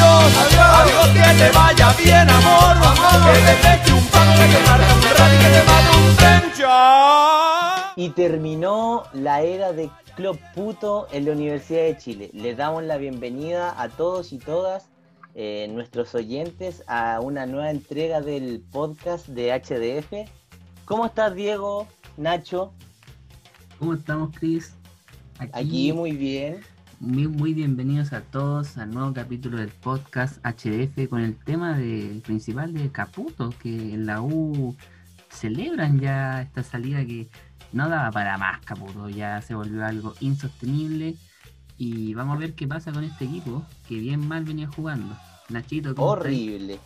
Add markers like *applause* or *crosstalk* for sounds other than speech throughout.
adiós, adiós, adiós, que te vaya bien, amor, amor, que te deje un pan, que te marque un y que te mate un tren, chao. Y terminó la era de Club Puto en la Universidad de Chile. Les damos la bienvenida a todos y todas eh, nuestros oyentes a una nueva entrega del podcast de HDF. ¿Cómo estás, Diego? Nacho, ¿Cómo estamos, Chris? aquí muy bien. Muy, muy bienvenidos a todos al nuevo capítulo del podcast HDF con el tema de, principal de Caputo, que en la U celebran ya esta salida que no daba para más Caputo, ya se volvió algo insostenible y vamos a ver qué pasa con este equipo que bien mal venía jugando. Nachito, ¿cómo estás? Horrible.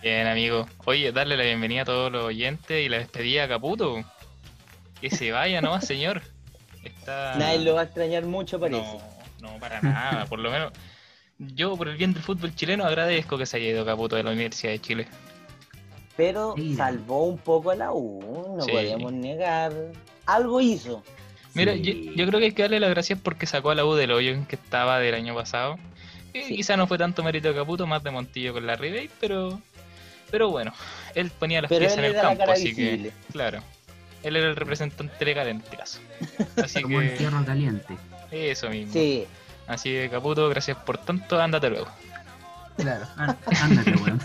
Bien, amigo. Oye, darle la bienvenida a todos los oyentes y la despedida a Caputo. Que se vaya nomás, señor. Está... Nadie lo va a extrañar mucho, parece. No, no, para nada. Por lo menos, yo por el bien del fútbol chileno agradezco que se haya ido Caputo de la Universidad de Chile. Pero Sí. salvó un poco a la U, no Sí. podemos negar. Algo hizo. Mira, Sí. yo, yo creo que hay que darle las gracias porque sacó a la U del hoyo en que estaba del año pasado. Y Sí. Quizá no fue tanto mérito de Caputo, más de Montillo con la Ribey, pero pero bueno, él ponía las Pero piezas en el campo, así visible. que, claro. Él era el representante legal en este caso. Así Como el que, fierro caliente. Eso mismo. Sí, Así que Caputo, gracias por tanto, ándate luego. Claro. Ándate, weón.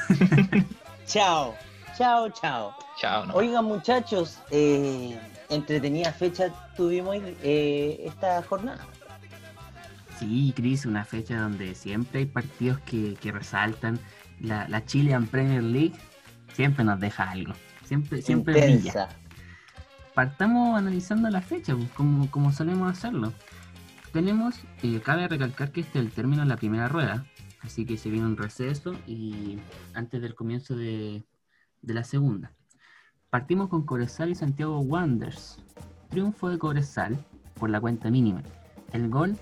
*laughs* chao, chao, chao. Chao, no. Oigan, muchachos, eh, entretenida fecha tuvimos eh, esta jornada. Sí, Chris, una fecha donde siempre hay partidos que, que resaltan. La, la Chilean Premier League siempre nos deja algo. Siempre, siempre brilla. Partamos analizando la fecha, pues, como, como solemos hacerlo. Tenemos, eh, cabe recalcar que este es el término de la primera rueda, así que se viene un receso y antes del comienzo de, la segunda. Partimos con Cobresal y Santiago Wanderers. Triunfo de Cobresal por la cuenta mínima. El gol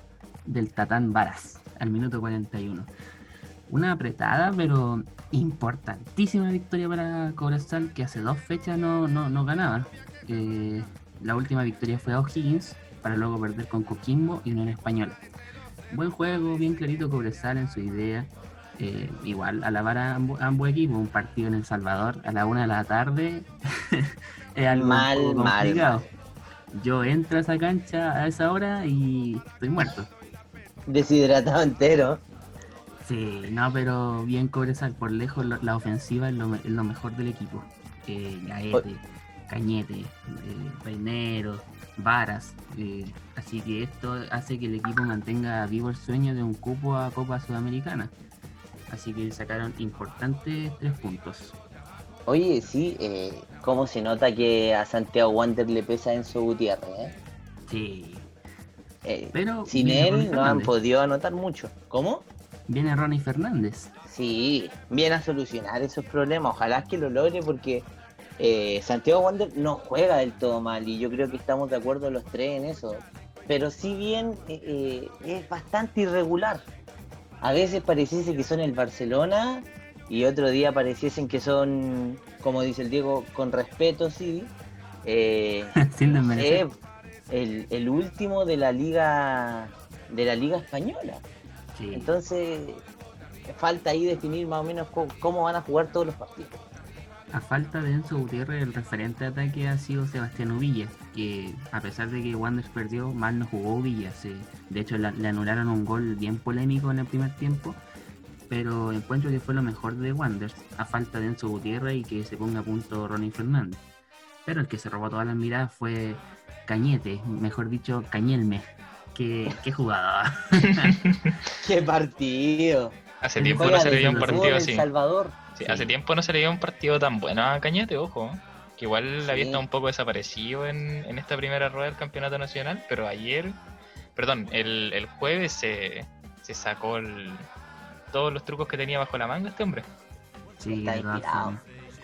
del Tatán Varas al minuto 41. Una apretada pero importantísima victoria para Cobresal que hace dos fechas no ganaba. Eh, la última victoria fue a O'Higgins para luego perder con Coquimbo y Unión Española. Buen juego, bien clarito Cobresal en su idea. Eh, igual alabar a ambo- a ambos equipos, un partido en El Salvador a la una de la tarde *laughs* es algo Mal, poco mal, complicado. Yo entro a esa cancha a esa hora y estoy muerto. Deshidratado entero. Sí, no, pero bien Cobresal, por lejos lo- la ofensiva es lo, es lo mejor del equipo. Eh, Gaete, Cañete, eh, Varas. eh, así que esto hace que el equipo mantenga vivo el sueño de un cupo a Copa Sudamericana. Así que sacaron importantes tres puntos. Oye, sí, eh, cómo se nota que a Santiago Wander le pesa Enzo Gutiérrez, ¿eh? Sí. Eh, Pero sin él no han podido anotar mucho. ¿Cómo? Viene Ronnie Fernández. Sí, viene a solucionar esos problemas. Ojalá que lo logre porque eh, Santiago Wander no juega del todo mal y yo creo que estamos de acuerdo los tres en eso. Pero si bien eh, eh, es bastante irregular. A veces pareciese que son el Barcelona y otro día pareciesen que son, como dice el Diego, con respeto, sí. eh, *laughs* Sin desmerecer. el, el último de la liga de la liga española. Sí. Entonces, falta ahí definir más o menos cómo van a jugar todos los partidos. A falta de Enzo Gutiérrez, el referente de ataque ha sido Sebastián Uvilla, que a pesar de que Wanderers perdió, mal no jugó Uvilla. Se- de hecho, la- le anularon un gol bien polémico en el primer tiempo, pero encuentro que fue lo mejor de Wanderers, a falta de Enzo Gutiérrez y que se ponga a punto Ronnie Fernández. Pero el que se robó todas las miradas fue Cañete, mejor dicho, Cañelme. Qué, qué jugador. *laughs* ¡Qué partido! Hace el tiempo no se dio un partido El así. Salvador. Sí, Sí. Hace tiempo no se le dio un partido tan bueno a Cañete, ojo. Que igual había Sí. estado un poco desaparecido en, en esta primera rueda del campeonato nacional, pero ayer, perdón, el, el jueves se, se sacó el- todos los trucos que tenía bajo la manga este hombre. Sí, Está.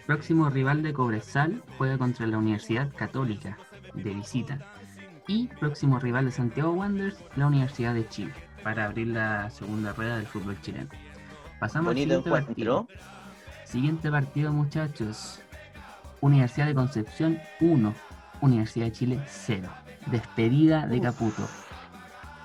Próximo rival de Cobresal juega contra la Universidad Católica de visita. Y próximo rival de Santiago Wanderers, la Universidad de Chile, para abrir la segunda rueda del fútbol chileno. Pasamos Bonito al siguiente encuentro. partido. Siguiente partido, muchachos. Universidad de Concepción 1, Universidad de Chile 0. Despedida de Uf. Caputo.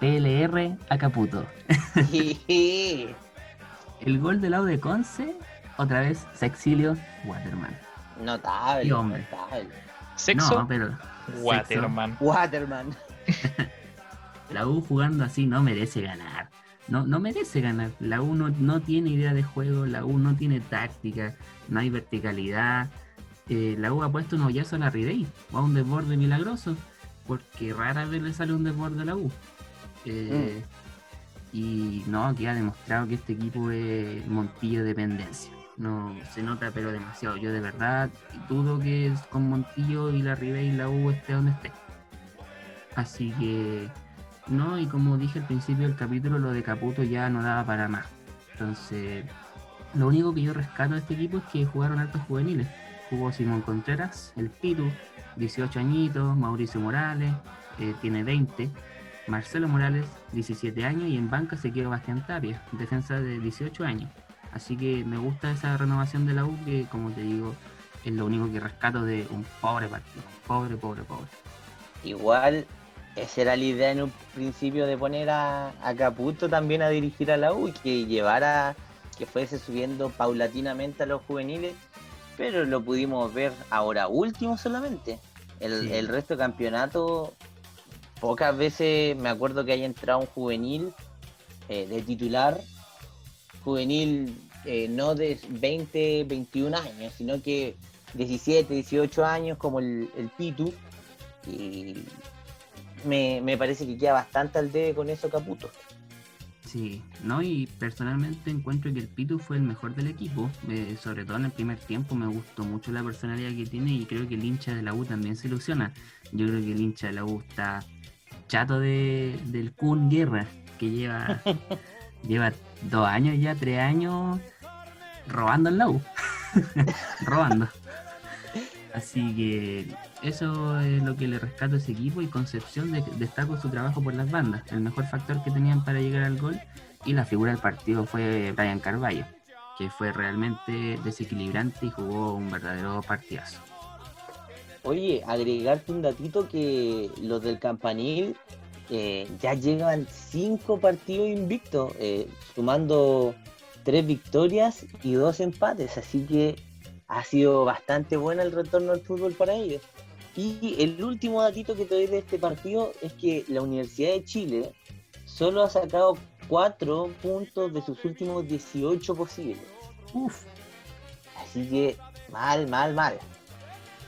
PLR a Caputo. *laughs* El gol del lado de Conce, otra vez Sexilio Waterman. Notable, Sí, hombre. notable. Sexo, No, pero Waterman. Waterman. *laughs* la U jugando así no merece ganar. No, no merece ganar. La U no, no tiene idea de juego, la U no tiene táctica, no hay verticalidad. Eh, la U ha puesto un hoyazo a la Ridey, o a un desborde milagroso, porque rara vez le sale un desborde a la U. Eh, Y no, aquí ha demostrado que este equipo es Montillo dependencia. No se nota, pero demasiado. Yo de verdad dudo que es con Montillo y la Ridey y la U esté donde esté. Así que no, y como dije al principio del capítulo, lo de Caputo ya no daba para más. Entonces, lo único que yo rescato de este equipo es que jugaron altos juveniles. Jugó Simón Contreras, el Pitu, 18 añitos, Mauricio Morales, eh, tiene 20, Marcelo Morales, 17 años, y en banca se quedó Bastián Tapia, defensa de 18 años. Así que me gusta esa renovación de la U, que como te digo, es lo único que rescato de un pobre partido. Pobre, pobre, pobre. Igual, esa era la idea en un principio de poner a, a Caputo también a dirigir a la U y que llevara, que fuese subiendo paulatinamente a los juveniles, pero lo pudimos ver ahora último solamente. El, Sí. el resto de campeonato, pocas veces me acuerdo que haya entrado un juvenil eh, de titular, juvenil eh, no de 20, 21 años, sino que 17, 18 años como el, el Pitu. Y me, me parece que queda bastante al debe con eso Caputo. Sí, no, y personalmente encuentro que el Pitu fue el mejor del equipo, eh, sobre todo en el primer tiempo me gustó mucho la personalidad que tiene y creo que el hincha de la U también se ilusiona. Yo creo que el hincha de la U está chato de, del Kun Guerra, que lleva, *laughs* lleva dos años ya, tres años robando en la U, *laughs* robando. Así que eso es lo que le rescato a ese equipo y Concepción de- destaco su trabajo por las bandas, el mejor factor que tenían para llegar al gol y la figura del partido fue Brian Carballo, que fue realmente desequilibrante y jugó un verdadero partidazo. Oye, agregarte un datito que los del Campanil eh, ya llevan cinco partidos invictos, eh, sumando tres victorias y dos empates, así que ha sido bastante bueno el retorno al fútbol para ellos. Y el último datito que te doy de este partido es que la Universidad de Chile solo ha sacado cuatro puntos de sus últimos 18 posibles. Uf, Así que mal, mal, mal.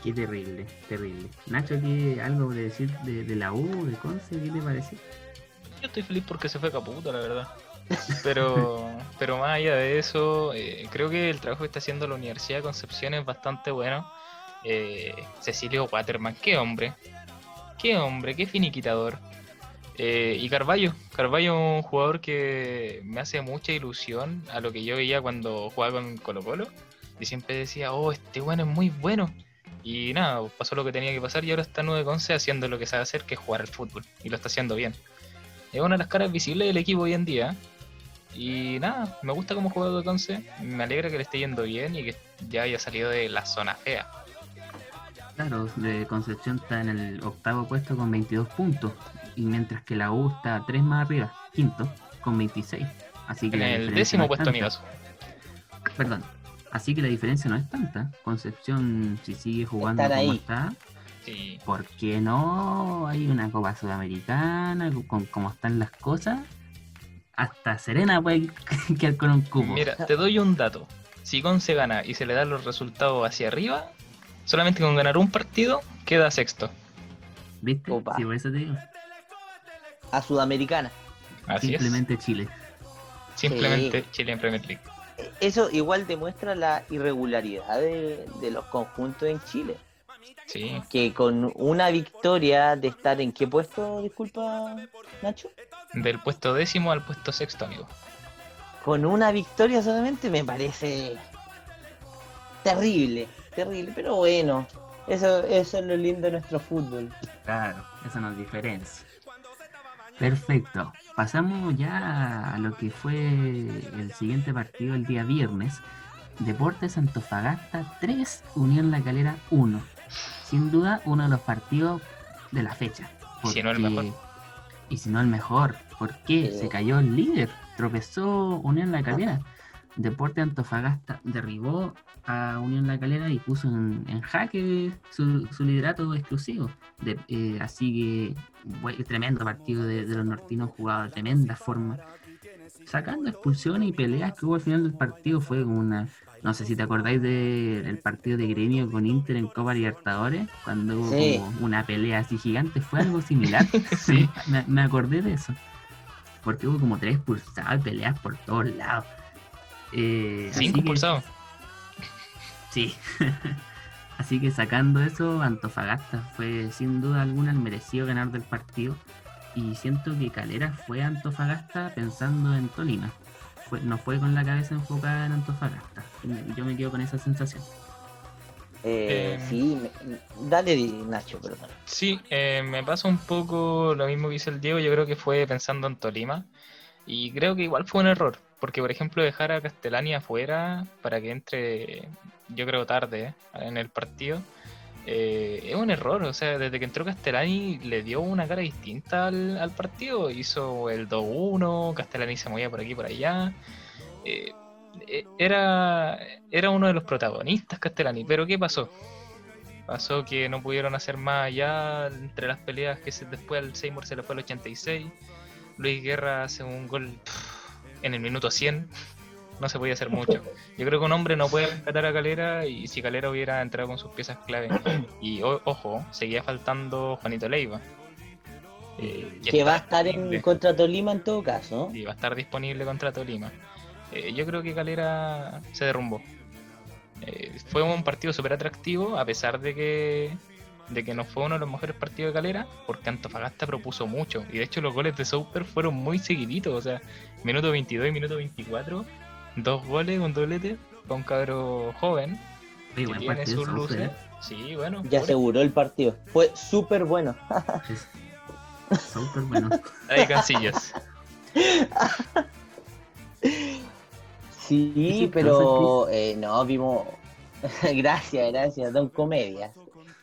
qué terrible, terrible. Nacho, ¿qué algo de decir de, de la U, de Conce? ¿Qué te parece? Yo estoy feliz porque se fue Caputo, la verdad. Pero, *laughs* pero más allá de eso, eh, creo que el trabajo que está haciendo la Universidad de Concepción es bastante bueno. Eh, Cecilio Waterman, qué hombre, qué hombre, qué finiquitador. Eh, y Carballo, Carballo es un jugador que me hace mucha ilusión a lo que yo veía cuando jugaba con Colo Colo. Y siempre decía, oh, este bueno es muy bueno. Y nada, pasó lo que tenía que pasar y ahora está en 9 11 haciendo lo que sabe hacer, que es jugar al fútbol. Y lo está haciendo bien. Es una de las caras visibles del equipo hoy en día. Y nada, me gusta como jugador de Conce. Me alegra que le esté yendo bien y que ya haya salido de la zona fea. Claro, de Concepción está en el octavo puesto con 22 puntos, y mientras que la U está tres más arriba, quinto, con 26. Así que En el décimo no puesto, tanta. amigos. Perdón. Así que la diferencia no es tanta. Concepción, si sigue jugando Están como ahí. está, Sí. ¿por qué no? Hay una Copa Sudamericana, con cómo están las cosas. Hasta Serena puede *laughs* quedar con un cubo. Mira, te doy un dato. Si Conce gana y se le dan los resultados hacia arriba, solamente con ganar un partido, queda sexto. ¿Viste? Opa. Sí, por eso te digo. A Sudamericana. Así Simplemente Chile. Simplemente Chile en Premier League. Eso igual demuestra la irregularidad de, de los conjuntos en Chile. Sí. Que con una victoria de estar en qué puesto, disculpa, Nacho. Del puesto décimo al puesto sexto, amigo. Con una victoria solamente me parece terrible, terrible, pero bueno. Eso, eso es lo lindo de nuestro fútbol. Claro, eso nos diferencia. Perfecto. Pasamos ya a lo que fue el siguiente partido el día viernes. Deportes Antofagasta 3, Unión La Calera 1. Sin duda uno de los partidos de la fecha. Y si no el mejor. Y si no el mejor. ¿Por qué? Se cayó el líder. Tropezó Unión La Calera. Deporte Antofagasta derribó a Unión La Calera y puso en, en jaque su, su liderato exclusivo. De- eh, así que, tremendo partido de, de los nortinos jugado de tremenda forma. Sacando expulsiones y peleas que hubo al final del partido fue como una. No sé si te acordáis del partido de gremio con Inter en Copa Libertadores, cuando hubo Sí. como una pelea así gigante, fue algo similar. *laughs* Sí. me, me acordé de eso. Porque hubo como tres expulsados peleas por todos lados. Eh, Cinco expulsados. Sí. *laughs* Así que sacando eso, Antofagasta fue sin duda alguna el merecido ganar del partido. Y siento que Calera fue a Antofagasta pensando en Tolima. Fue, no fue con la cabeza enfocada en Antofagasta. Yo me quedo con esa sensación. Eh, Eh. Sí, me- dale Nacho, perdón. Sí, eh, me pasa un poco lo mismo que hizo el Diego, yo creo que fue pensando en Tolima y creo que igual fue un error, porque por ejemplo dejar a Castellani afuera para que entre, yo creo tarde eh, en el partido, eh, es un error, o sea, desde que entró Castellani le dio una cara distinta al, al partido, hizo el 2-1, Castellani se movía por aquí y por allá, eh, era, era uno de los protagonistas Castellani, pero ¿qué pasó? Pasó que no pudieron hacer más allá entre las peleas que se- después al Seymour se le fue al 86. Luis Guerra hace un gol pff, en el minuto 100. No se podía hacer mucho. Yo creo que un hombre no puede rescatar a Calera y si Calera hubiera entrado con sus piezas clave. Y o- ojo, seguía faltando Juanito Leiva. Eh, Que va a estar en contra Tolima en todo caso. Y va a estar disponible contra Tolima. Eh, yo creo que Calera se derrumbó. Eh, fue un partido súper atractivo, a pesar de que, de que no fue uno de los mejores partidos de Calera, porque Antofagasta propuso mucho. Y de hecho, los goles de Souper fueron muy seguiditos. O sea, minuto 22 y minuto 24, dos goles, un doblete, con un cabro joven Oye, que buen tiene partido, sus luces. ¿eh? Sí, bueno. Ya aseguró el partido. Fue súper bueno. *laughs* Súper bueno. Ahí Cancillas. *laughs* Sí, pero eh, no, vimos. *laughs* gracias, gracias, Don Comedias.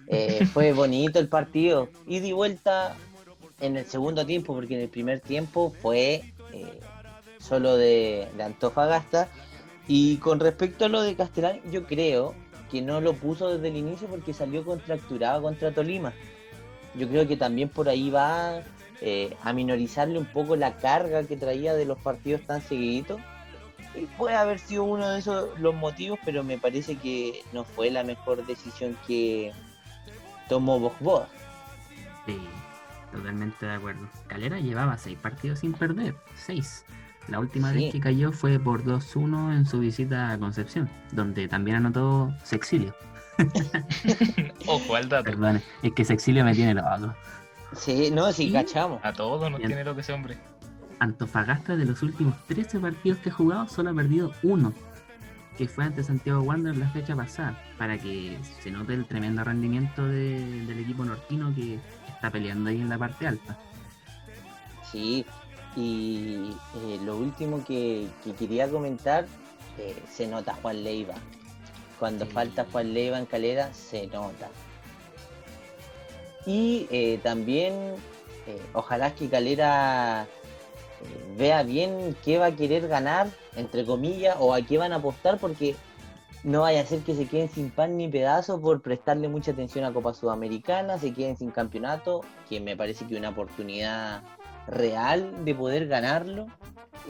Eh, fue bonito el partido. Y di vuelta en el segundo tiempo, porque en el primer tiempo fue eh, solo de, de Antofagasta. Y con respecto a lo de Castellán, yo creo que no lo puso desde el inicio porque salió contracturado contra Tolima. Yo creo que también por ahí va eh, a minorizarle un poco la carga que traía de los partidos tan seguiditos. Puede haber sido uno de esos los motivos, pero me parece que no fue la mejor decisión que tomó Bogboa. Sí, totalmente de acuerdo. Calera llevaba seis partidos sin perder. Seis. La última Sí. vez que cayó fue por 2-1 en su visita a Concepción, donde también anotó Sexilio. *laughs* Ojo al dato. Perdón, es que Sexilio me tiene loco. Sí, no, sí, ¿Y? cachamos. A todos nos Bien. tiene lo que ese hombre. Antofagasta de los últimos 13 partidos que ha jugado solo ha perdido uno, que fue ante Santiago Wander la fecha pasada, para que se note el tremendo rendimiento de- del equipo nortino que está peleando ahí en la parte alta. Sí, y eh, lo último que, que quería comentar, eh, se nota Juan Leiva. Cuando Sí. falta Juan Leiva en calera, se nota. Y eh, también, ojalá que Calera vea bien qué va a querer ganar, entre comillas, o a qué van a apostar, porque no vaya a ser que se queden sin pan ni pedazo por prestarle mucha atención a Copa Sudamericana, se queden sin campeonato, que me parece que una oportunidad real de poder ganarlo,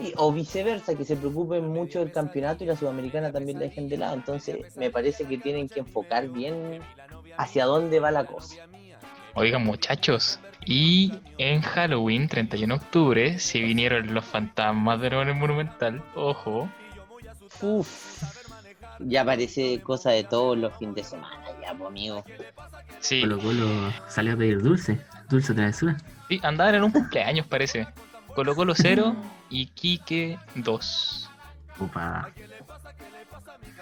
y, o viceversa, que se preocupen mucho del campeonato y la Sudamericana también la dejen de lado. Entonces, me parece que tienen que enfocar bien hacia dónde va la cosa. Oigan muchachos, y en Halloween, 31 de octubre, si vinieron los fantasmas de nuevo en el Monumental, ojo, Uf, ya parece cosa de todos los fines de semana, ya, pues, amigo. sí, Colo Colo salió a pedir dulce, dulce travesura. sí, andaban en un cumpleaños parece. Colo Colo 0 y Quique 2. Upa,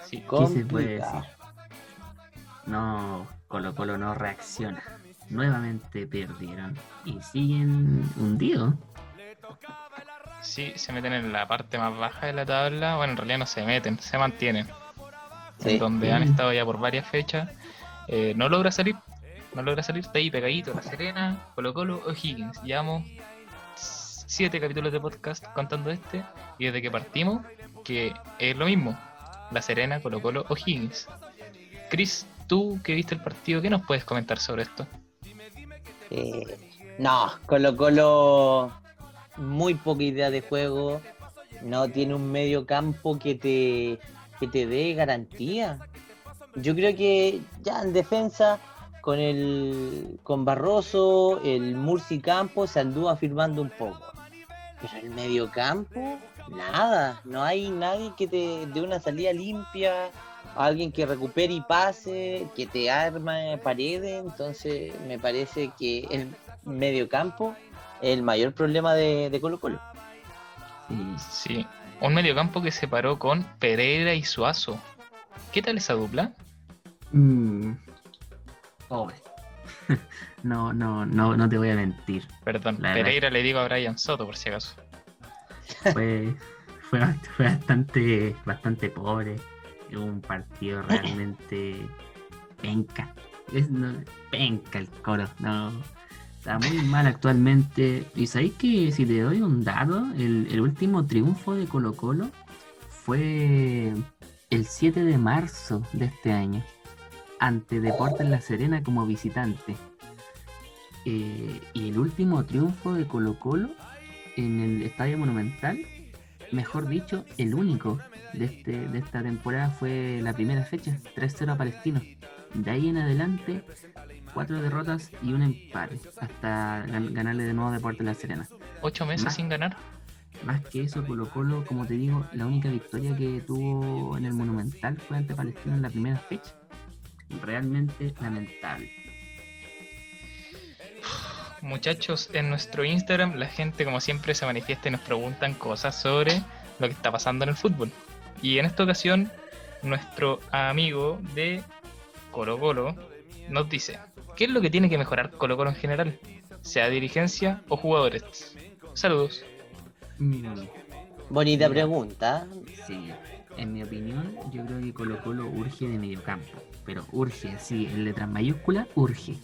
Sí, ¿qué se puede decir? No, Colo Colo no reacciona. Nuevamente perdieron y siguen hundidos. sí, se meten en la parte más baja de la tabla. Bueno, en realidad no se meten, se mantienen. Sí. Donde han estado ya por varias fechas. Eh, no logra salir, no logra salir, está ahí pegadito La Serena, Colo Colo, O'Higgins. Llevamos siete capítulos de podcast contando este, y desde que partimos, que es lo mismo, La Serena, Colo Colo o Higgins. Chris, tú que viste el partido, ¿qué nos puedes comentar sobre esto? No, Colo Colo muy poca idea de juego, no tiene un medio campo que te, que te dé garantía. Yo creo que ya en defensa con el con Barroso, el Murci Campo se anduvo afirmando un poco. Pero el medio campo, nada, no hay nadie que te dé una salida limpia, alguien que recupere y pase, que te arma paredes, entonces me parece que el medio campo es el mayor problema de, de Colo Colo. Sí, un mediocampo que se paró con Pereira y Suazo. ¿Qué tal esa dupla? Mm, pobre. *laughs* no, no, no, no te voy a mentir. Perdón, La verdad. Pereira le digo a Brian Soto por si acaso. *laughs* Fue, fue, fue bastante, bastante pobre. Es un partido realmente *laughs* penca. Es no, penca el coro. No. Está muy mal actualmente. Y sabéis que si te doy un dato, el, el último triunfo de Colo Colo fue el 7 de marzo de este año. Ante Deportes La Serena como visitante. Eh, y el último triunfo de Colo Colo en el Estadio Monumental, mejor dicho, el único de, este, de esta temporada fue la primera fecha, 3-0 a Palestino. De ahí en adelante, cuatro derrotas y un empate, hasta gan- ganarle de nuevo a Deportes La Serena. Ocho meses Más. sin ganar. Más que eso, Colo Colo, como te digo, la única victoria que tuvo en el Monumental fue ante Palestino en la primera fecha. Realmente lamentable. Muchachos, en nuestro Instagram la gente como siempre se manifiesta y nos preguntan cosas sobre lo que está pasando en el fútbol. Y en esta ocasión, nuestro amigo de Colo Colo nos dice, ¿qué es lo que tiene que mejorar Colo Colo en general? Sea dirigencia o jugadores. Saludos. Mm, Bonita pregunta. Sí, en mi opinión, yo creo que Colo Colo urge de mediocampo. Pero urge, sí, en letras mayúsculas, urge.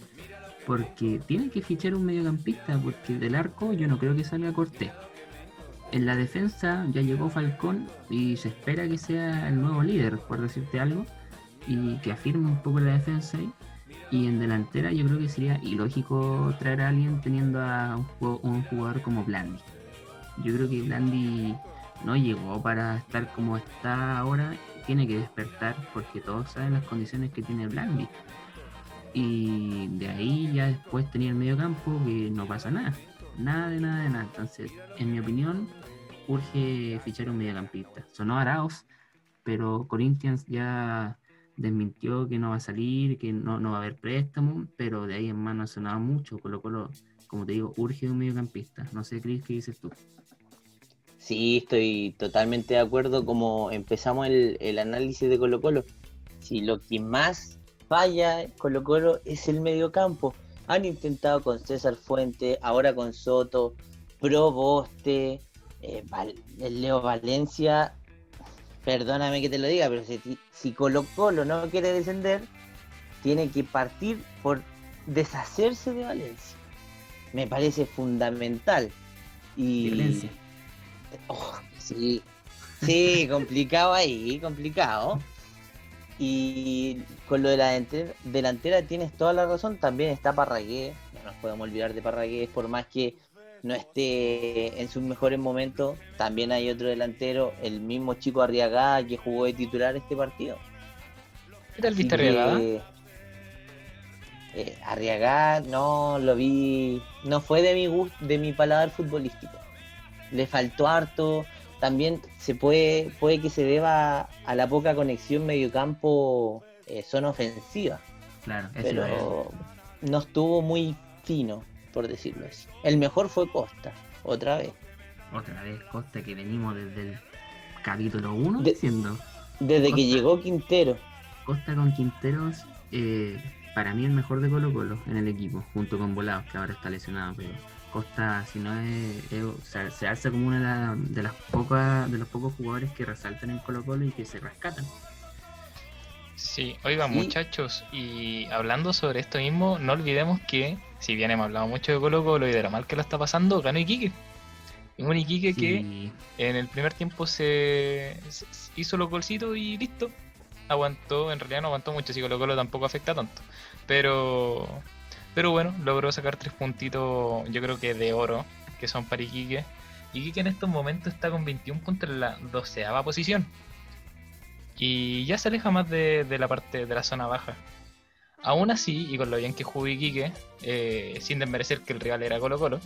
Porque tiene que fichar un mediocampista, porque del arco yo no creo que salga Cortés. En la defensa ya llegó Falcón y se espera que sea el nuevo líder, por decirte algo, y que afirme un poco la defensa. Y en delantera yo creo que sería ilógico traer a alguien teniendo a un jugador como Blandi. Yo creo que Blandi no llegó para estar como está ahora, tiene que despertar porque todos saben las condiciones que tiene Blandi. Y de ahí ya después tenía el medio campo que no pasa nada, nada de nada de nada. Entonces, en mi opinión, urge fichar un mediocampista. Sonó Arauz, pero Corinthians ya desmintió que no va a salir, que no, no va a haber préstamo, pero de ahí en más no mucho. Colo Colo, como te digo, urge un mediocampista. No sé, Cris, ¿qué dices tú? Sí, estoy totalmente de acuerdo como empezamos el, el análisis de Colo Colo. Si lo que más falla Colo Colo es el mediocampo. Han intentado con César Fuente, ahora con Soto, Proboste, eh, Val- el Leo Valencia. Perdóname que te lo diga, pero si, si Colo Colo no quiere descender, tiene que partir por deshacerse de Valencia. Me parece fundamental. Y... Violencia. Oh, sí, sí, complicado ahí, complicado. Y con lo de la delantera, delantera tienes toda la razón, también está Parragué, no nos podemos olvidar de Parragué, por más que no esté en sus mejores momentos, también hay otro delantero, el mismo chico Arriagada que jugó de titular este partido. ¿Qué tal viste Arriagada? eh, Arriagada no lo vi, no fue de mi gusto, de mi paladar futbolístico. Le faltó harto. También se puede, puede que se deba a la poca conexión mediocampo eh, zona ofensiva, Claro, pero no estuvo muy fino, por decirlo así. El mejor fue Costa, otra vez. Otra vez, Costa, que venimos desde el capítulo 1 De- diciendo. Desde que llegó Quintero, Costa con Quinteros, eh, para mí el mejor de Colo Colo en el equipo, junto con Volados, que ahora está lesionado, pero Costa, si no es, es- o sea, se alza como una de, la- de las pocas, de los pocos jugadores que resaltan en Colo Colo y que se rescatan. Sí, oiga Sí. muchachos, y hablando sobre esto mismo, no olvidemos que, si bien hemos hablado mucho de Colo Colo y de lo mal que lo está pasando, ganó Iquique. Un Iquique que en el primer tiempo se, se- hizo los golcitos y listo. Aguantó, en realidad no aguantó mucho, si Colo Colo tampoco afecta tanto. Pero, pero bueno, logró sacar tres puntitos, yo creo que de oro, que son para Iquique. Iquique en estos momentos está con 21 puntos en la doceava posición. Y ya se aleja más de, de la parte de la zona baja. Aún así, y con lo bien que jugó Iquique, eh, sin desmerecer que el rival era Colo Colo,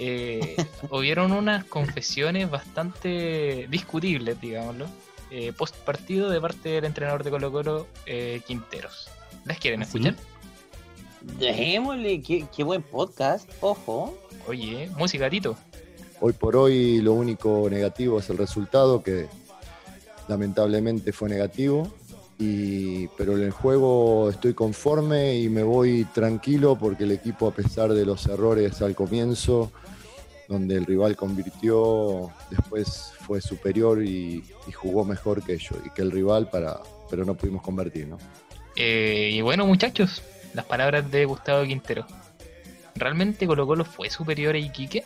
eh, *laughs* hubieron unas confesiones bastante discutibles, digámoslo, eh, post partido de parte del entrenador de Colo Colo, eh, Quinteros. ¿Las quieren ¿Ah, sí? escuchar? Dejémosle, qué, qué buen podcast, ojo. Oye, música, Tito. Hoy por hoy lo único negativo es el resultado, que lamentablemente fue negativo. Y, pero en el juego estoy conforme y me voy tranquilo porque el equipo, a pesar de los errores al comienzo, donde el rival convirtió, después fue superior y, y jugó mejor que ellos y que el rival, para, pero no pudimos convertir. ¿no? Eh, y bueno, muchachos, las palabras de Gustavo Quintero. ¿Realmente Colo Colo fue superior a Iquique?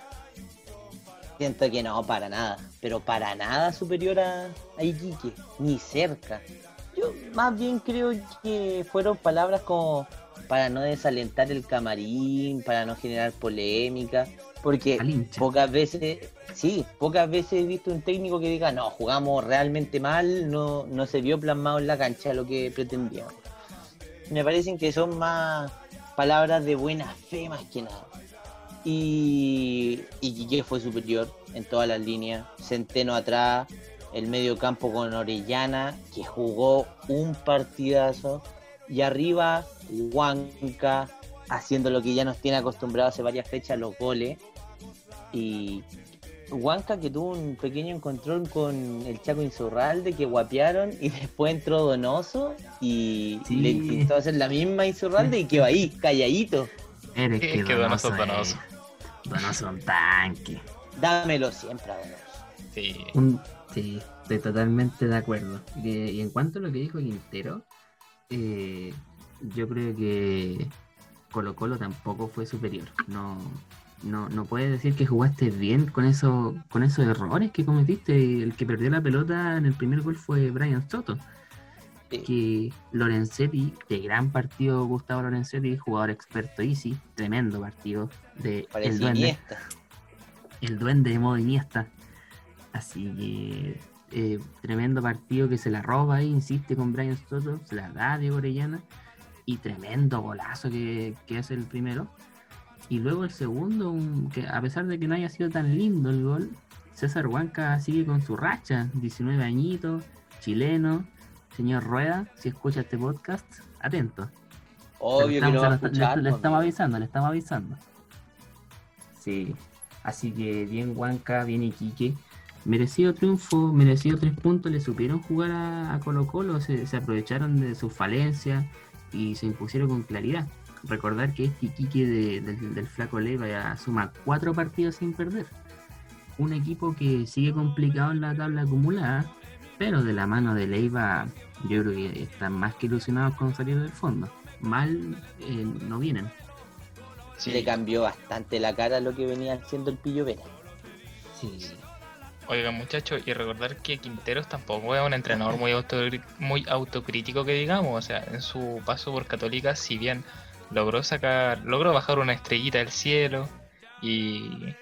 Siento que no, para nada, pero para nada superior a, a Iquique, ni cerca. Yo más bien creo que fueron palabras como para no desalentar el camarín, para no generar polémica, porque pocas veces, sí, pocas veces he visto un técnico que diga, no, jugamos realmente mal, no, no se vio plasmado en la cancha lo que pretendíamos. Me parecen que son más palabras de buena fe más que nada. Y, y Quique fue superior en todas las líneas. Centeno atrás, el medio campo con Orellana, que jugó un partidazo. Y arriba, Huanca, haciendo lo que ya nos tiene acostumbrados hace varias fechas, los goles. Y Huanca que tuvo un pequeño encontrón con el Chaco Insurralde, que guapearon, y *laughs* después entró Donoso y Sí. le intentó hacer la misma Insurralde y quedó ahí, calladito. Eres Es que que Donoso es Donoso Donoso. es- Donoso un tanque. Dámelo siempre a Donoso. Sí. Un- sí, estoy totalmente de acuerdo. Y, y en cuanto a lo que dijo Quintero, eh, yo creo que Colo Colo tampoco fue superior. No, no, no puedes decir que jugaste bien con eso, con esos errores que cometiste. El que perdió la pelota en el primer gol fue Brian Soto. Sí. Que Lorenzetti, de gran partido Gustavo Lorenzetti, jugador experto easy, tremendo partido de Parece el duende Iniesta. el duende de modo Iniesta. Así que eh, tremendo partido que se la roba ahí, insiste con Brian Soto, se la da a Diego Orellana y tremendo golazo que, que hace el primero. Y luego el segundo, un- que a pesar de que no haya sido tan lindo el gol, César Huanca sigue con su racha, 19 añitos, chileno. Señor Rueda, si escucha este podcast, atento. Obvio que lo va a escuchar. Le, le pues, estamos avisando, le estamos avisando. Sí. Así que bien Huanca, bien Iquique. Merecido triunfo, merecido tres puntos. Le supieron jugar a, a Colo Colo, se, se aprovecharon de sus falencias y se impusieron con claridad. Recordar que este Iquique de- del, del Flaco Leiva ya suma cuatro partidos sin perder. Un equipo que sigue complicado en la tabla acumulada, pero de la mano de Leiva yo creo que están más que ilusionados con salir del fondo. Mal eh, no vienen. Sí. Le cambió bastante la cara a lo que venía haciendo el Pillo Vera. Sí. Oigan muchachos, y recordar que Quinteros tampoco es un entrenador muy, auto, muy autocrítico que digamos, o sea, en su paso por Católica, si bien logró sacar, logró bajar una estrellita del cielo y,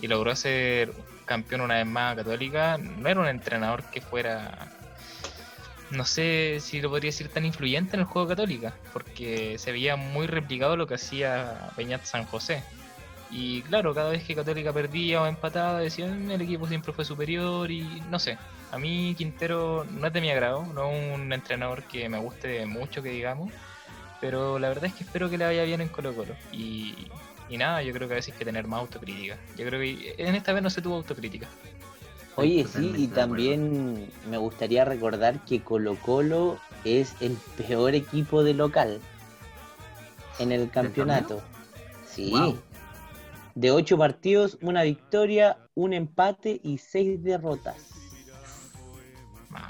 y logró ser campeón una vez más Católica, no era un entrenador que fuera, no sé si lo podría decir tan influyente en el juego Católica, porque se veía muy replicado lo que hacía Peñat San José. Y claro, cada vez que Católica perdía o empataba, decían el equipo siempre fue superior y no sé. A mí Quintero no es de mi agrado, no es un entrenador que me guste mucho, que digamos. Pero la verdad es que espero que le vaya bien en Colo Colo. Y, y nada, yo creo que a veces hay que tener más autocrítica. Yo creo que en esta vez no se tuvo autocrítica. Oye, sí, y también me gustaría recordar que Colo Colo es el peor equipo de local en el campeonato. Sí. Wow. De ocho partidos, una victoria, un empate y seis derrotas.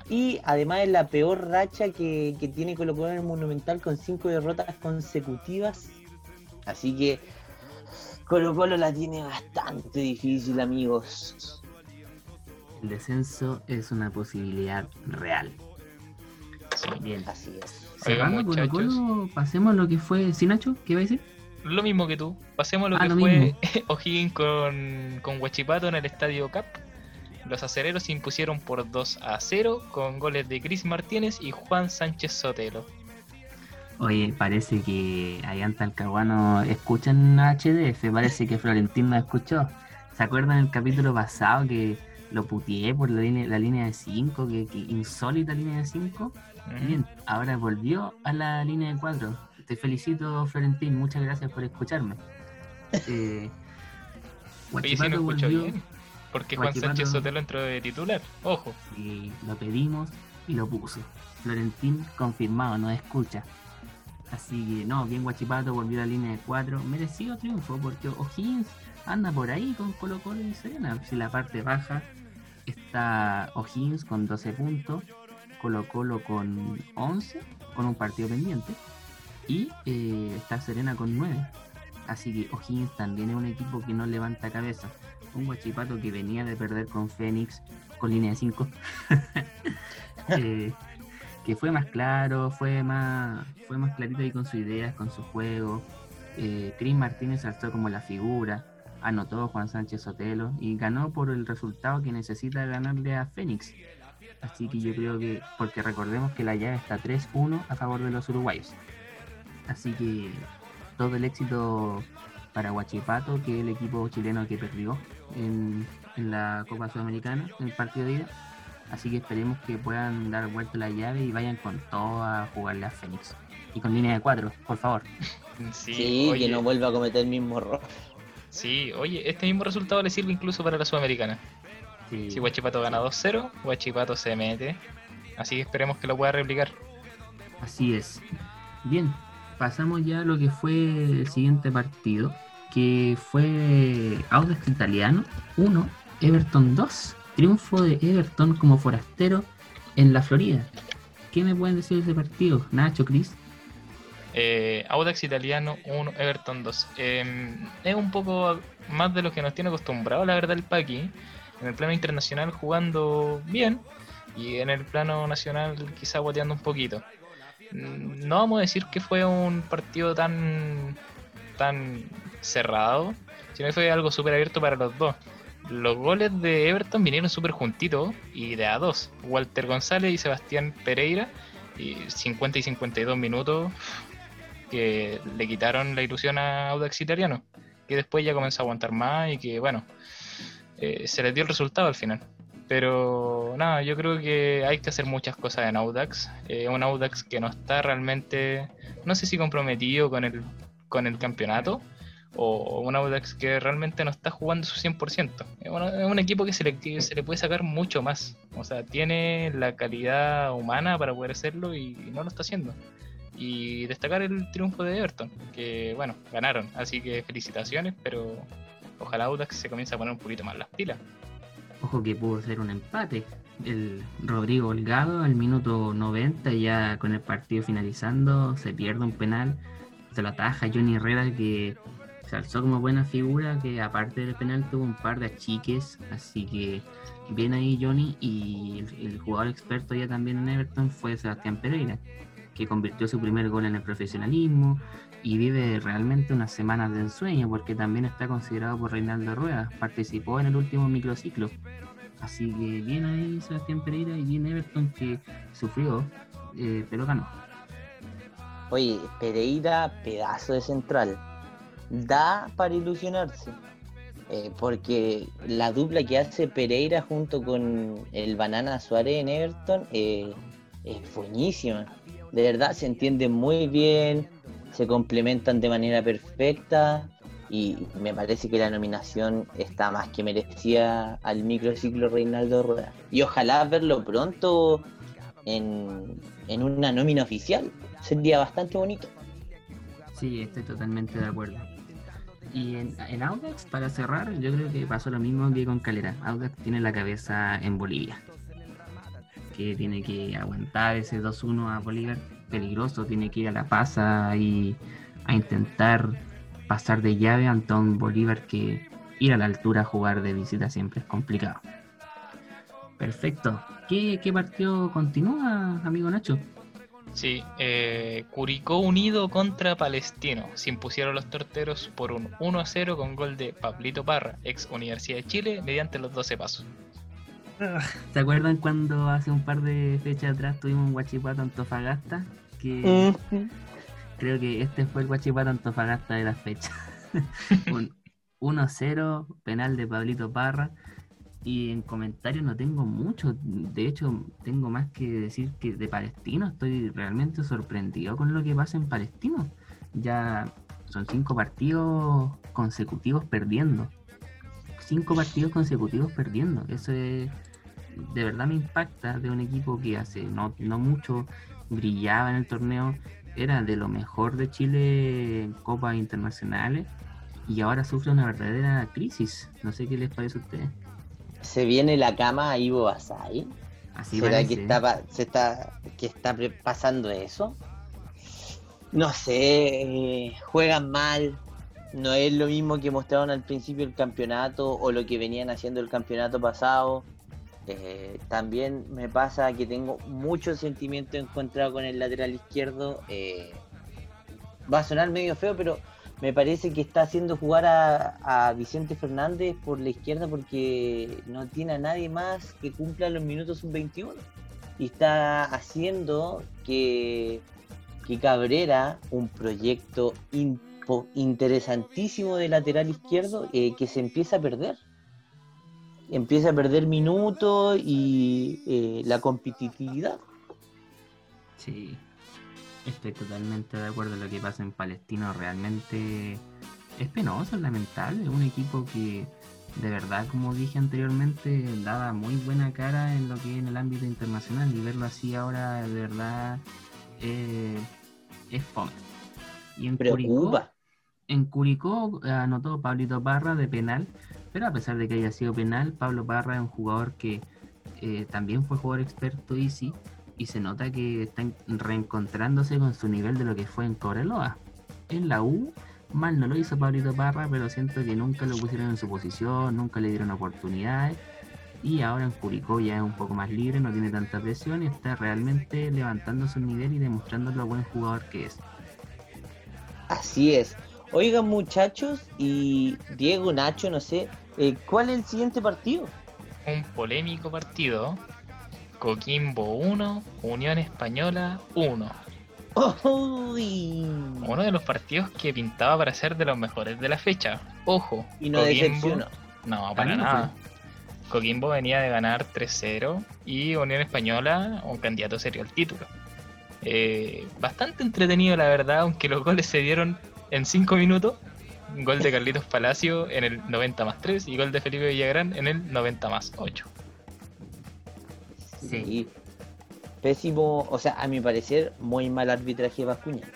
Y además es la peor racha que, que tiene Colo Colo en el Monumental con cinco derrotas consecutivas. Así que Colo Colo la tiene bastante difícil, amigos. El descenso es una posibilidad real. Bien. Así es. Cerrando Colo. Colo, pasemos a lo que fue. ¿Sí, Nacho? ¿Qué iba a decir? Lo mismo que tú. Pasemos a lo Ah, que lo fue. *laughs* O'Higgins con, con Huachipato en el Estadio Cap. Los acereros se impusieron por 2 a 0 con goles de Chris Martínez y Juan Sánchez Sotelo. Oye, parece que allá en Talcahuano escuchan HDF, parece que Florentín no escuchó. ¿Se acuerdan el capítulo pasado que lo puteé por la línea, la línea de 5, que, que insólita línea de 5? Mm. Bien, ahora volvió a la línea de 4. Te felicito, Florentín, muchas gracias por escucharme. *laughs* Eh, Oye, si no volvió bien. Porque Juan Sánchez Sotelo entró de titular. Ojo. y lo pedimos y lo puso. Florentín confirmado, no escucha. Así que no, bien Guachipato volvió a la línea de 4. Merecido triunfo porque O'Higgins anda por ahí con Colo Colo y Serena. Si la parte baja está O'Higgins con 12 puntos, Colo Colo con 11, con un partido pendiente. Y eh, está Serena con 9. Así que O'Higgins también es un equipo que no levanta cabeza. Un Guachipato que venía de perder con Fénix con línea de *laughs* 5. que fue más claro, fue más, fue más clarito ahí con sus ideas, con su juego. Eh, Chris Martínez alzó como la figura, anotó Juan Sánchez Sotelo y ganó por el resultado que necesita ganarle a Fénix. Así que yo creo que, porque recordemos que la llave está 3-1 a favor de los uruguayos. Así que todo el éxito para Huachipato, que es el equipo chileno que perdió en, en la Copa Sudamericana, en el partido de ida. Así que esperemos que puedan dar vuelta la llave y vayan con todo a jugarle a Fénix. Y con línea de 4, por favor. *laughs* Sí, Sí, oye, que no vuelva a cometer el mismo error. sí, oye, este mismo resultado le sirve incluso para la Sudamericana. Sí. Si Huachipato gana 2-0, Huachipato se mete. Así que esperemos que lo pueda replicar. Así es. Bien, pasamos ya a lo que fue el siguiente partido, que fue Audax Italiano 1, Everton 2. Triunfo de Everton como forastero en la Florida. ¿Qué me pueden decir de ese partido? Nacho, Cris. Eh, Audax Italiano 1, Everton 2. Eh, es un poco más de lo que nos tiene acostumbrado, la verdad, el Paqui. En el plano internacional jugando bien y en el plano nacional quizá guateando un poquito. Mm, No vamos a decir que fue un partido tan, tan cerrado, sino que fue algo súper abierto para los dos. Los goles de Everton vinieron súper juntitos y de a dos. Walter González y Sebastián Pereira, y 50 y 52 minutos que le quitaron la ilusión a Audax Italiano, que después ya comenzó a aguantar más y que, bueno, eh, se les dio el resultado al final. Pero nada, yo creo que hay que hacer muchas cosas en Audax. Eh, un Audax que no está realmente, no sé si comprometido con el, con el campeonato, o un Audax que realmente no está jugando su 100%. Es un, es un equipo que se, le, que se le puede sacar mucho más. O sea, tiene la calidad humana para poder hacerlo y no lo está haciendo. Y destacar el triunfo de Everton, que bueno, ganaron. Así que felicitaciones, pero ojalá Audax se comience a poner un poquito más las pilas. Ojo que pudo ser un empate. El Rodrigo Holgado al minuto 90, ya con el partido finalizando, se pierde un penal. Se lo ataja Johnny Herrera que se alzó como buena figura, que aparte del penal tuvo un par de achiques. Así que bien ahí Johnny. Y el, jugador experto ya también en Everton fue Sebastián Pereira, que convirtió su primer gol en el profesionalismo y vive realmente unas semanas de ensueño porque también está considerado por Reinaldo Rueda. Participó en el último microciclo. Así que bien ahí Sebastián Pereira y bien Everton que sufrió, eh, pero ganó. Oye, Pereira, pedazo de central. Da para ilusionarse. Eh, porque la dupla que hace Pereira junto con el Banana Suárez en Everton eh, es buenísima. De verdad, se entienden muy bien, se complementan de manera perfecta y me parece que la nominación está más que merecida al microciclo Reinaldo Rueda. Y ojalá verlo pronto en, en una nómina oficial. Sería bastante bonito. Sí, estoy totalmente de acuerdo. Y en, en Audax, para cerrar, yo creo que pasó lo mismo que con Calera. Audax tiene la cabeza en Bolivia. Que tiene que aguantar ese 2-1 a Bolívar. Peligroso, tiene que ir a La Paz y, a intentar pasar de llave ante un Bolívar que ir a la altura a jugar de visita siempre es complicado. Perfecto. ¿Qué, qué partido continúa, amigo Nacho? Sí, eh, Curicó Unido contra Palestino. Se impusieron los torteros por un 1 a 0 con gol de Pablito Parra, ex Universidad de Chile, mediante los 12 pasos. *laughs* ¿Se acuerdan cuando hace un par de fechas atrás tuvimos un Guachipato Antofagasta? Que creo que este fue el Guachipato Antofagasta de la fecha. *laughs* un 1-0, penal de Pablito Parra. Y en comentarios no tengo mucho. De hecho, tengo más que decir que de Palestino estoy realmente sorprendido con lo que pasa en Palestino. Ya son cinco partidos consecutivos perdiendo. Cinco partidos consecutivos perdiendo. Eso es, de verdad me impacta de un equipo que hace no, no mucho brillaba en el torneo. Era de lo mejor de Chile en copas internacionales. Y ahora sufre una verdadera crisis. No sé qué les parece a ustedes. Se viene la cama a Ivo Basay. Así ¿Será parece, que está, se está, que está pasando eso? No sé, eh, juegan mal. No es lo mismo que mostraron al principio del campeonato o lo que venían haciendo el campeonato pasado. Eh, también me pasa que tengo mucho sentimiento encontrado con el lateral izquierdo. eh, va a sonar medio feo, pero me parece que está haciendo jugar a, Vicente Fernández por la izquierda porque no tiene a nadie más que cumpla los minutos sub-21. Y está haciendo que, que Cabrera, un proyecto interesantísimo de lateral izquierdo, eh, que se empieza a perder. Empieza a perder minutos y eh, la competitividad. Sí, estoy totalmente de acuerdo. Lo que pasa en Palestino realmente es penoso, es lamentable. Es un equipo que, de verdad, como dije anteriormente, daba muy buena cara en lo que es en el ámbito internacional y verlo así ahora, de verdad, eh, es fome. Y en Curicó, Preocupa. en Curicó eh, anotó Pablito Parra de penal, pero a pesar de que haya sido penal, Pablo Parra es un jugador que eh, también fue jugador experto Easy y se nota que está en- reencontrándose con su nivel de lo que fue en Cobreloa. En la U, mal no lo hizo Pablito Parra, pero siento que nunca lo pusieron en su posición, nunca le dieron oportunidades. Y ahora en Curicó ya es un poco más libre, no tiene tanta presión y está realmente levantando su nivel y demostrando lo buen jugador que es. Así es. Oigan muchachos y Diego, Nacho, no sé, eh, ¿cuál es el siguiente partido? Un polémico partido. Coquimbo 1, Unión Española 1. Uy. Uno de los partidos que pintaba para ser de los mejores de la fecha. Ojo. Y no Coquimbo- decepcionó. No, A para no nada. Coquimbo venía de ganar 3-0 y Unión Española, un candidato serio al título. Eh, bastante entretenido, la verdad, aunque los goles se dieron en 5 minutos. Gol de Carlitos Palacio en el 90 más 3 y gol de Felipe Villagrán en el 90 más 8. Sí. Pésimo, o sea, a mi parecer, muy mal arbitraje de Bascuña.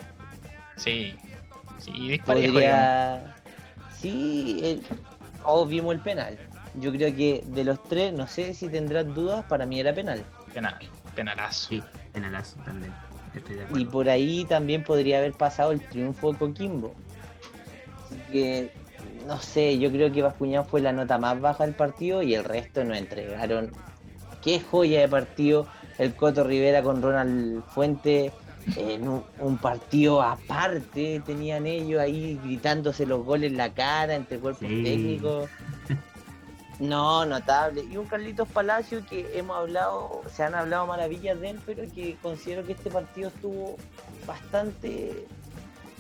Sí, sí. Podría. Sí, el... todos vimos el penal. Yo creo que de los tres, no sé si tendrás dudas, para mí era penal. Penal, penalazo. Sí, penalazo también. Estoy de Y por ahí también podría haber pasado el triunfo de Coquimbo. Así que, no sé, yo creo que Bascuñán fue la nota más baja del partido y el resto nos entregaron. Qué joya de partido. El Coto Rivera con Ronald Fuente en un, un partido aparte. Tenían ellos ahí gritándose los goles en la cara entre cuerpos Sí. técnicos. No, notable. Y un Carlitos Palacio que hemos hablado, se han hablado maravillas de él, pero que considero que este partido estuvo bastante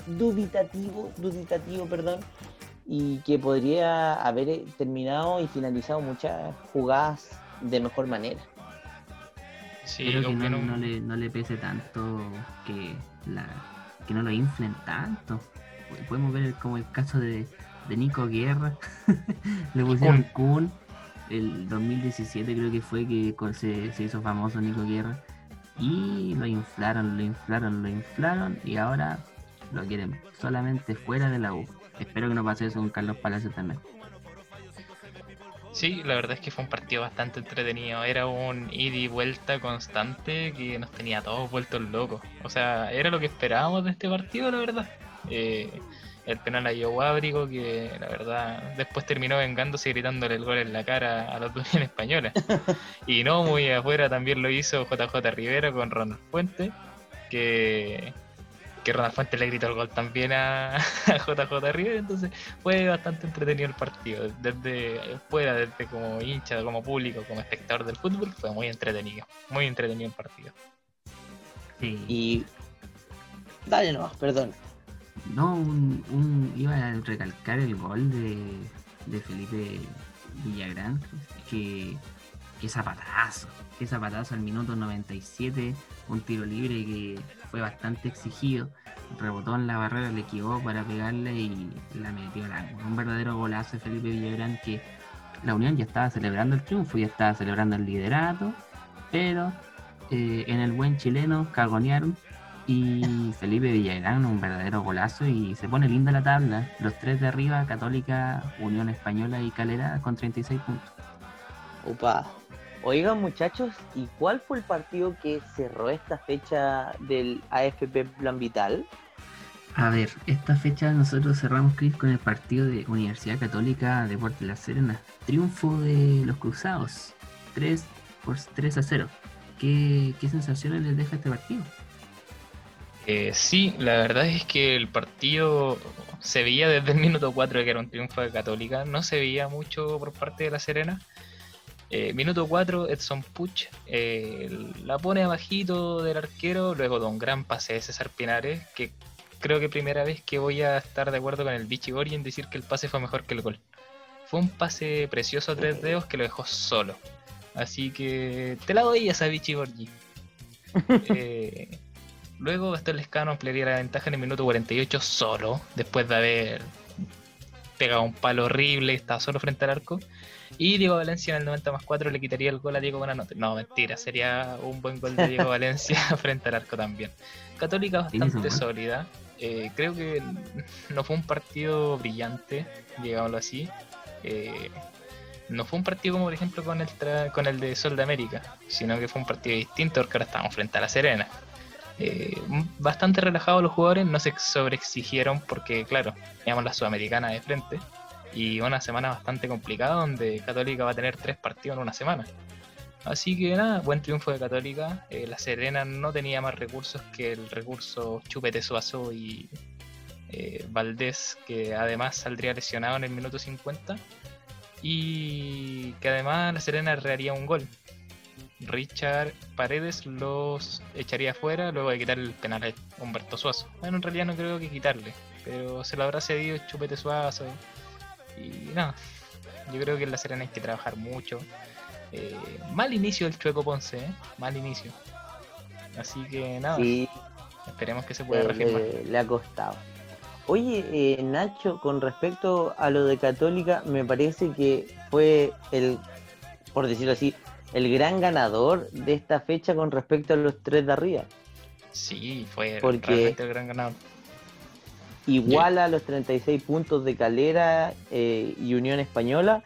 dubitativo, dubitativo, perdón, y que podría haber terminado y finalizado muchas jugadas de mejor manera. Sí, Espero que no, le, no le pese tanto que, la, que no lo inflen tanto. Podemos ver como el caso de, de Nico Guerra. *laughs* le pusieron Kun. El 2017 creo que fue que se, se hizo famoso Nico Guerra. Y lo inflaron, lo inflaron, lo inflaron. Y ahora lo quieren solamente fuera de la U. Espero que no pase eso con Carlos Palacios también. Sí, la verdad es que fue un partido bastante entretenido. Era un ida y vuelta constante que nos tenía todos vueltos locos. O sea, era lo que esperábamos de este partido, la verdad. Eh, el penal a Abrigo, que la verdad después terminó vengándose y gritándole el gol en la cara a los dos en españoles. *laughs* y no muy afuera también lo hizo JJ Rivera con Ronald Fuente, que, que Ronald Fuente le gritó el gol también a, *laughs* JJ Rivera, entonces fue bastante entretenido el partido. Desde fuera, desde como hincha, como público, como espectador del fútbol, fue muy entretenido, muy entretenido el partido. Sí. Y. Dale nomás, perdón. No, un, un- iba a recalcar el gol de, de Felipe Villagrán, que, que zapatazo, que zapatazo al minuto 97, un tiro libre que fue bastante exigido, rebotó en la barrera, le equivocó para pegarle y la metió al ángulo. Un verdadero golazo de Felipe Villagrán que la Unión ya estaba celebrando el triunfo, ya estaba celebrando el liderato, pero eh, en el buen chileno cagonearon y Felipe Villagrán, un verdadero golazo y se pone linda la tabla. Los tres de arriba, Católica, Unión Española y Calera con 36 puntos. Opa. Oigan muchachos, ¿y cuál fue el partido que cerró esta fecha del AFP Plan Vital? A ver, esta fecha nosotros cerramos, Chris, con el partido de Universidad Católica Deportes La Serena. Triunfo de los Cruzados, 3 por 3 a 0. ¿Qué, qué sensaciones les deja este partido? Eh, sí, la verdad es que el partido se veía desde el minuto 4 que era un triunfo de Católica, no se veía mucho por parte de La Serena. Eh, minuto 4, Edson Puch eh, la pone abajito del arquero, luego de un gran pase de César Pinares, que creo que primera vez que voy a estar de acuerdo con el Vichy Gori en decir que el pase fue mejor que el gol. Fue un pase precioso a tres dedos que lo dejó solo. Así que te la doy esa Vichy Gorgi. *laughs* Eh, luego Gastón Lescano ampliaría la ventaja en el minuto 48 solo, después de haber pegado un palo horrible, estaba solo frente al arco. Y Diego Valencia en el 90 más 4 le quitaría el gol a Diego Buenanote. No, mentira, sería un buen gol de Diego Valencia *laughs* frente al arco también. Católica bastante gol. sólida. Eh, creo que no fue un partido brillante, digámoslo así. Eh, no fue un partido como por ejemplo con el, tra- con el de Sol de América, sino que fue un partido distinto porque ahora estábamos frente a La Serena. Eh, bastante relajados los jugadores, no se sobreexigieron porque, claro, teníamos la Sudamericana de frente y una semana bastante complicada donde Católica va a tener tres partidos en una semana. Así que nada, buen triunfo de Católica. Eh, la Serena no tenía más recursos que el recurso Chupete Suazo y eh, Valdés, que además saldría lesionado en el minuto 50. Y que además la Serena erraría un gol. Richard Paredes los echaría afuera luego de quitarle el penal a Humberto Suazo. Bueno, en realidad no creo que quitarle, pero se lo habrá cedido Chupete Suazo. Y nada, yo creo que en la Serena hay que trabajar mucho. Eh, mal inicio del Chueco Ponce, ¿eh? mal inicio. Así que nada, Sí, esperemos que se pueda eh, reafirmar. le, le ha costado. Oye, eh, Nacho, con respecto a lo de Católica, me parece que fue el, por decirlo así, el gran ganador de esta fecha con respecto a los tres de arriba. Sí, fue porque- realmente el gran ganador. Iguala los 36 puntos de Calera eh, y Unión Española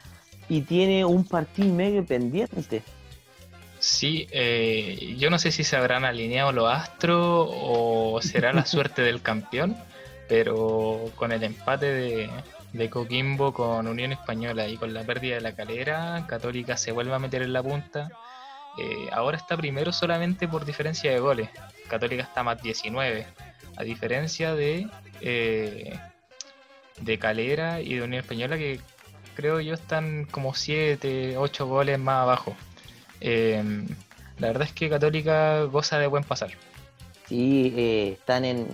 y tiene un partido medio pendiente. Sí, eh, yo no sé si se habrán alineado los astros o será la *laughs* suerte del campeón, pero con el empate de, de Coquimbo con Unión Española y con la pérdida de la calera, Católica se vuelve a meter en la punta. Eh, ahora está primero solamente por diferencia de goles. Católica está más 19, a diferencia de, eh, de Calera y de Unión Española que creo yo están como 7, 8 goles más abajo. Eh, la verdad es que Católica goza de buen pasar. Sí, eh, están en,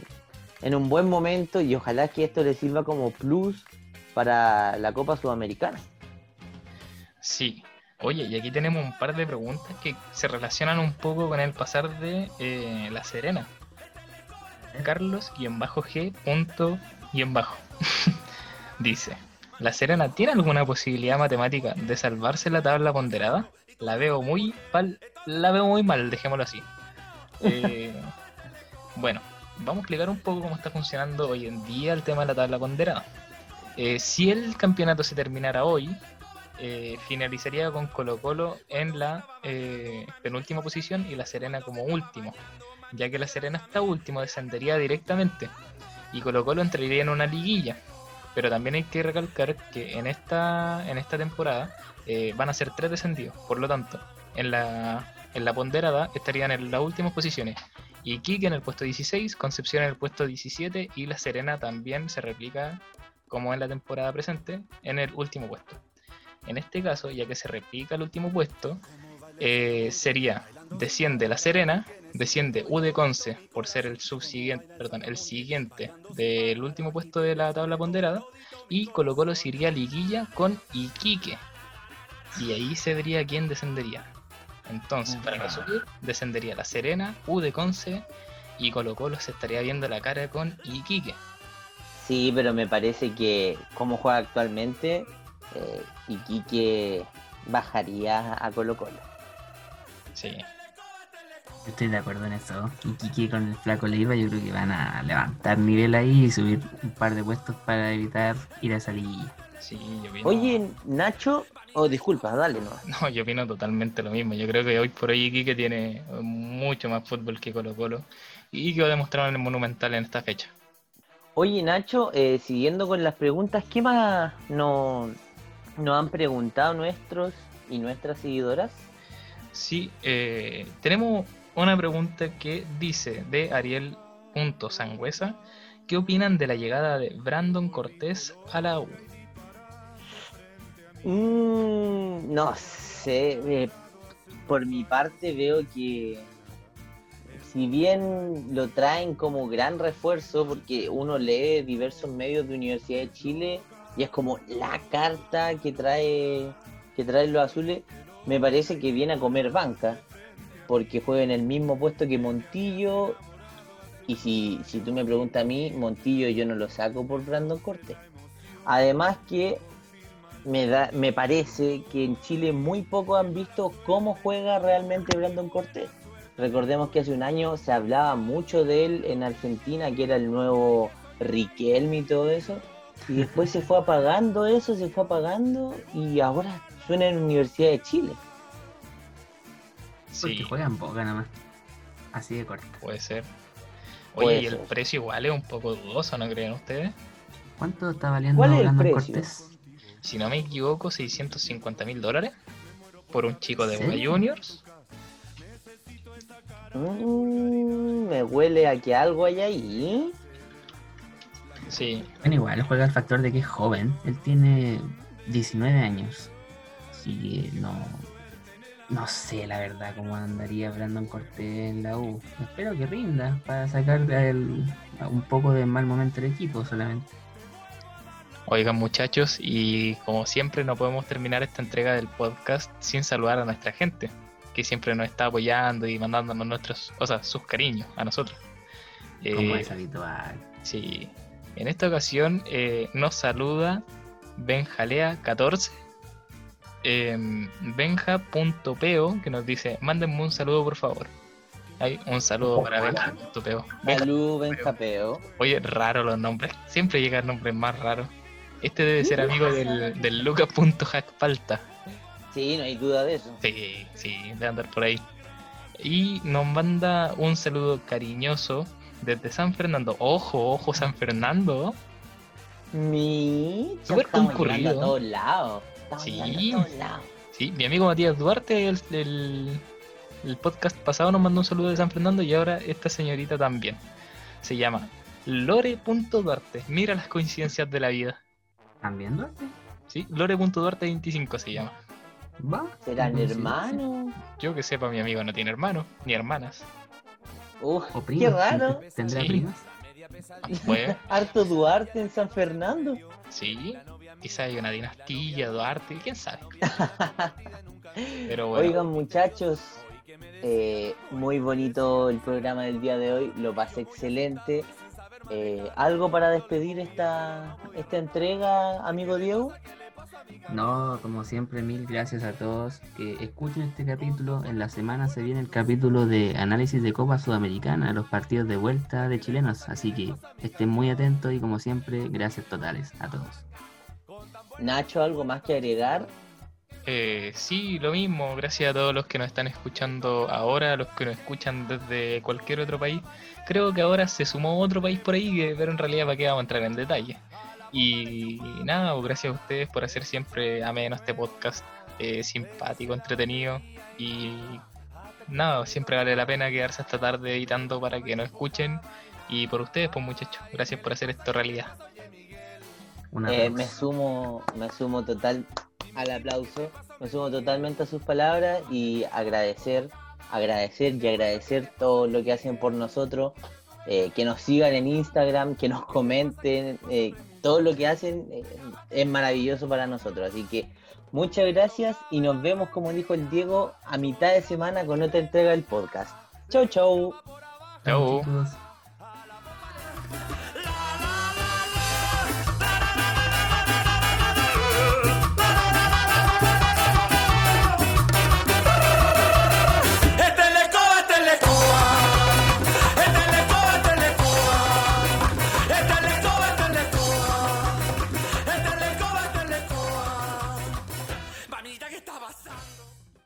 en un buen momento y ojalá que esto les sirva como plus para la Copa Sudamericana. Sí. Oye, y aquí tenemos un par de preguntas que se relacionan un poco con el pasar de eh, La Serena. Carlos, guion bajo G, punto, *laughs* guion bajo. Dice, ¿La Serena tiene alguna posibilidad matemática de salvarse la tabla ponderada? La veo muy mal, la veo muy mal, dejémoslo así. *laughs* Eh, bueno, vamos a explicar un poco cómo está funcionando hoy en día el tema de la tabla ponderada. Eh, si el campeonato se terminara hoy, eh, finalizaría con Colo Colo en la penúltima posición y La Serena como último. Ya que La Serena está último, descendería directamente. y Colo Colo entraría en una liguilla. Pero también hay que recalcar que en esta, en esta temporada eh, van a ser tres descendidos. Por lo tanto, en la, en la ponderada estarían en las últimas posiciones. Iquique en el puesto 16, Concepción en el puesto 17 y La Serena también se replica como en la temporada presente en el último puesto. En este caso, ya que se replica el último puesto, eh, sería desciende La Serena, desciende U de Conce por ser el subsiguiente, perdón, el siguiente del último puesto de la tabla ponderada y Colo Colo se iría a liguilla con Iquique. Y ahí se vería quién descendería. Entonces, para resumir, descendería La Serena, U de Conce y Colo Colo se estaría viendo la cara con Iquique. Sí, pero me parece que como juega actualmente, eh, Iquique bajaría a Colo Colo. Sí, Estoy de acuerdo en eso. Y Kiki con el flaco Leiva yo creo que van a levantar nivel ahí y subir un par de puestos para evitar ir a esa liguilla. sí, yo opino, Oye, Nacho, oh, disculpa, dale, no. *laughs* no, yo opino totalmente lo mismo. Yo creo que hoy por hoy Iquique tiene mucho más fútbol que Colo Colo y que lo demostraron en el Monumental en esta fecha. Oye, Nacho, eh, siguiendo con las preguntas, ¿qué más nos nos han preguntado nuestros y nuestras seguidoras? Sí, eh, tenemos una pregunta que dice de Ariel.sangüesa. ¿Qué opinan de la llegada de Brandon Cortés a la U? Mm, no sé, eh, por mi parte veo que si bien lo traen como gran refuerzo, porque uno lee diversos medios de Universidad de Chile y es como la carta que trae que traen los azules, me parece que viene a comer banca, porque juega en el mismo puesto que Montillo. Y si, si tú me preguntas a mí, Montillo yo no lo saco por Brandon Cortés. Además que me, da, me parece que en Chile muy pocos han visto cómo juega realmente Brandon Cortés. Recordemos que hace un año se hablaba mucho de él en Argentina, que era el nuevo Riquelme y todo eso. Y después *laughs* se fue apagando eso, se fue apagando y ahora suena en Universidad de Chile. Porque Sí, juegan poca nada más. Así de corta. puede ser. Puede Oye, y el precio igual es un poco dudoso, ¿no creen ustedes? ¿Cuánto está valiendo ¿Cuál es el Brandon precio? Cortés? Si no me equivoco, 650 mil dólares por un chico de ¿Sí? Boca Juniors. Mm, me huele a que algo hay ahí. Sí, Bueno, igual juega el factor de que es joven. Él tiene 19 años. Así que no. No sé la verdad cómo andaría Brandon Cortés en la U. Espero que rinda para sacar el- un poco de mal momento del equipo solamente. Oigan muchachos, y como siempre no podemos terminar esta entrega del podcast sin saludar a nuestra gente, que siempre nos está apoyando y mandándonos nuestros, o sea, sus cariños a nosotros. Como Eh, es habitual. sí, en esta ocasión eh, nos saluda Benjalea14, eh, benja.peo, que nos dice, mándenme un saludo por favor. Hay un saludo para benja.peo. Benja- Salud, Benjapeo. Oye, raro los nombres. Siempre llegan nombres más raros. Este debe ser amigo del, del Luca.hackpalta. Sí, no hay duda de eso. Sí, sí, de andar por ahí. Y nos manda un saludo cariñoso desde San Fernando. Ojo, ojo, San Fernando. Mi. Súper concurrido. a todos lados. Sí. todos lados. Sí, mi amigo Matías Duarte, el, el- el podcast pasado nos mandó un saludo de San Fernando y ahora esta señorita también. Se llama Lore.duarte. Mira las coincidencias de la vida. ¿Están viendo? Sí, Lore.duarte25 se llama. ¿Va? ¿Serán hermanos? Yo que sepa, mi amigo no tiene hermanos ni hermanas. Uf, O qué raro. ¿Tendrá Sí. primas? Ah, Pues, *laughs* Harto Duarte en San Fernando. sí, quizá hay una dinastía, Duarte, quién sabe. *laughs* Pero bueno, Oigan, muchachos, eh, muy bonito el programa del día de hoy. Lo pasé excelente. Eh, ¿Algo para despedir esta, esta entrega, amigo Diego? No, como siempre, mil gracias a todos que escuchen este capítulo. En la semana se viene el capítulo de análisis de Copa Sudamericana, los partidos de vuelta de chilenos. Así que estén muy atentos y como siempre, gracias totales a todos. Nacho, ¿algo más que agregar? Eh, sí, lo mismo. Gracias a todos los que nos están escuchando ahora, los que nos escuchan desde cualquier otro país. Creo que ahora se sumó otro país por ahí, pero en realidad para qué vamos a entrar en detalle. Y nada, pues, gracias a ustedes por hacer siempre ameno este podcast, eh, simpático, entretenido. Y nada, siempre vale la pena quedarse hasta tarde editando para que nos escuchen. Y por ustedes, pues muchachos, gracias por hacer esto realidad. Eh, me sumo, me sumo total al aplauso, me sumo totalmente a sus palabras y agradecer, agradecer y agradecer todo lo que hacen por nosotros, eh, que nos sigan en Instagram, que nos comenten, eh, todo lo que hacen eh, es maravilloso para nosotros, así que muchas gracias y nos vemos, como dijo el Diego, a mitad de semana con otra entrega del podcast. Chau, chau. Chau.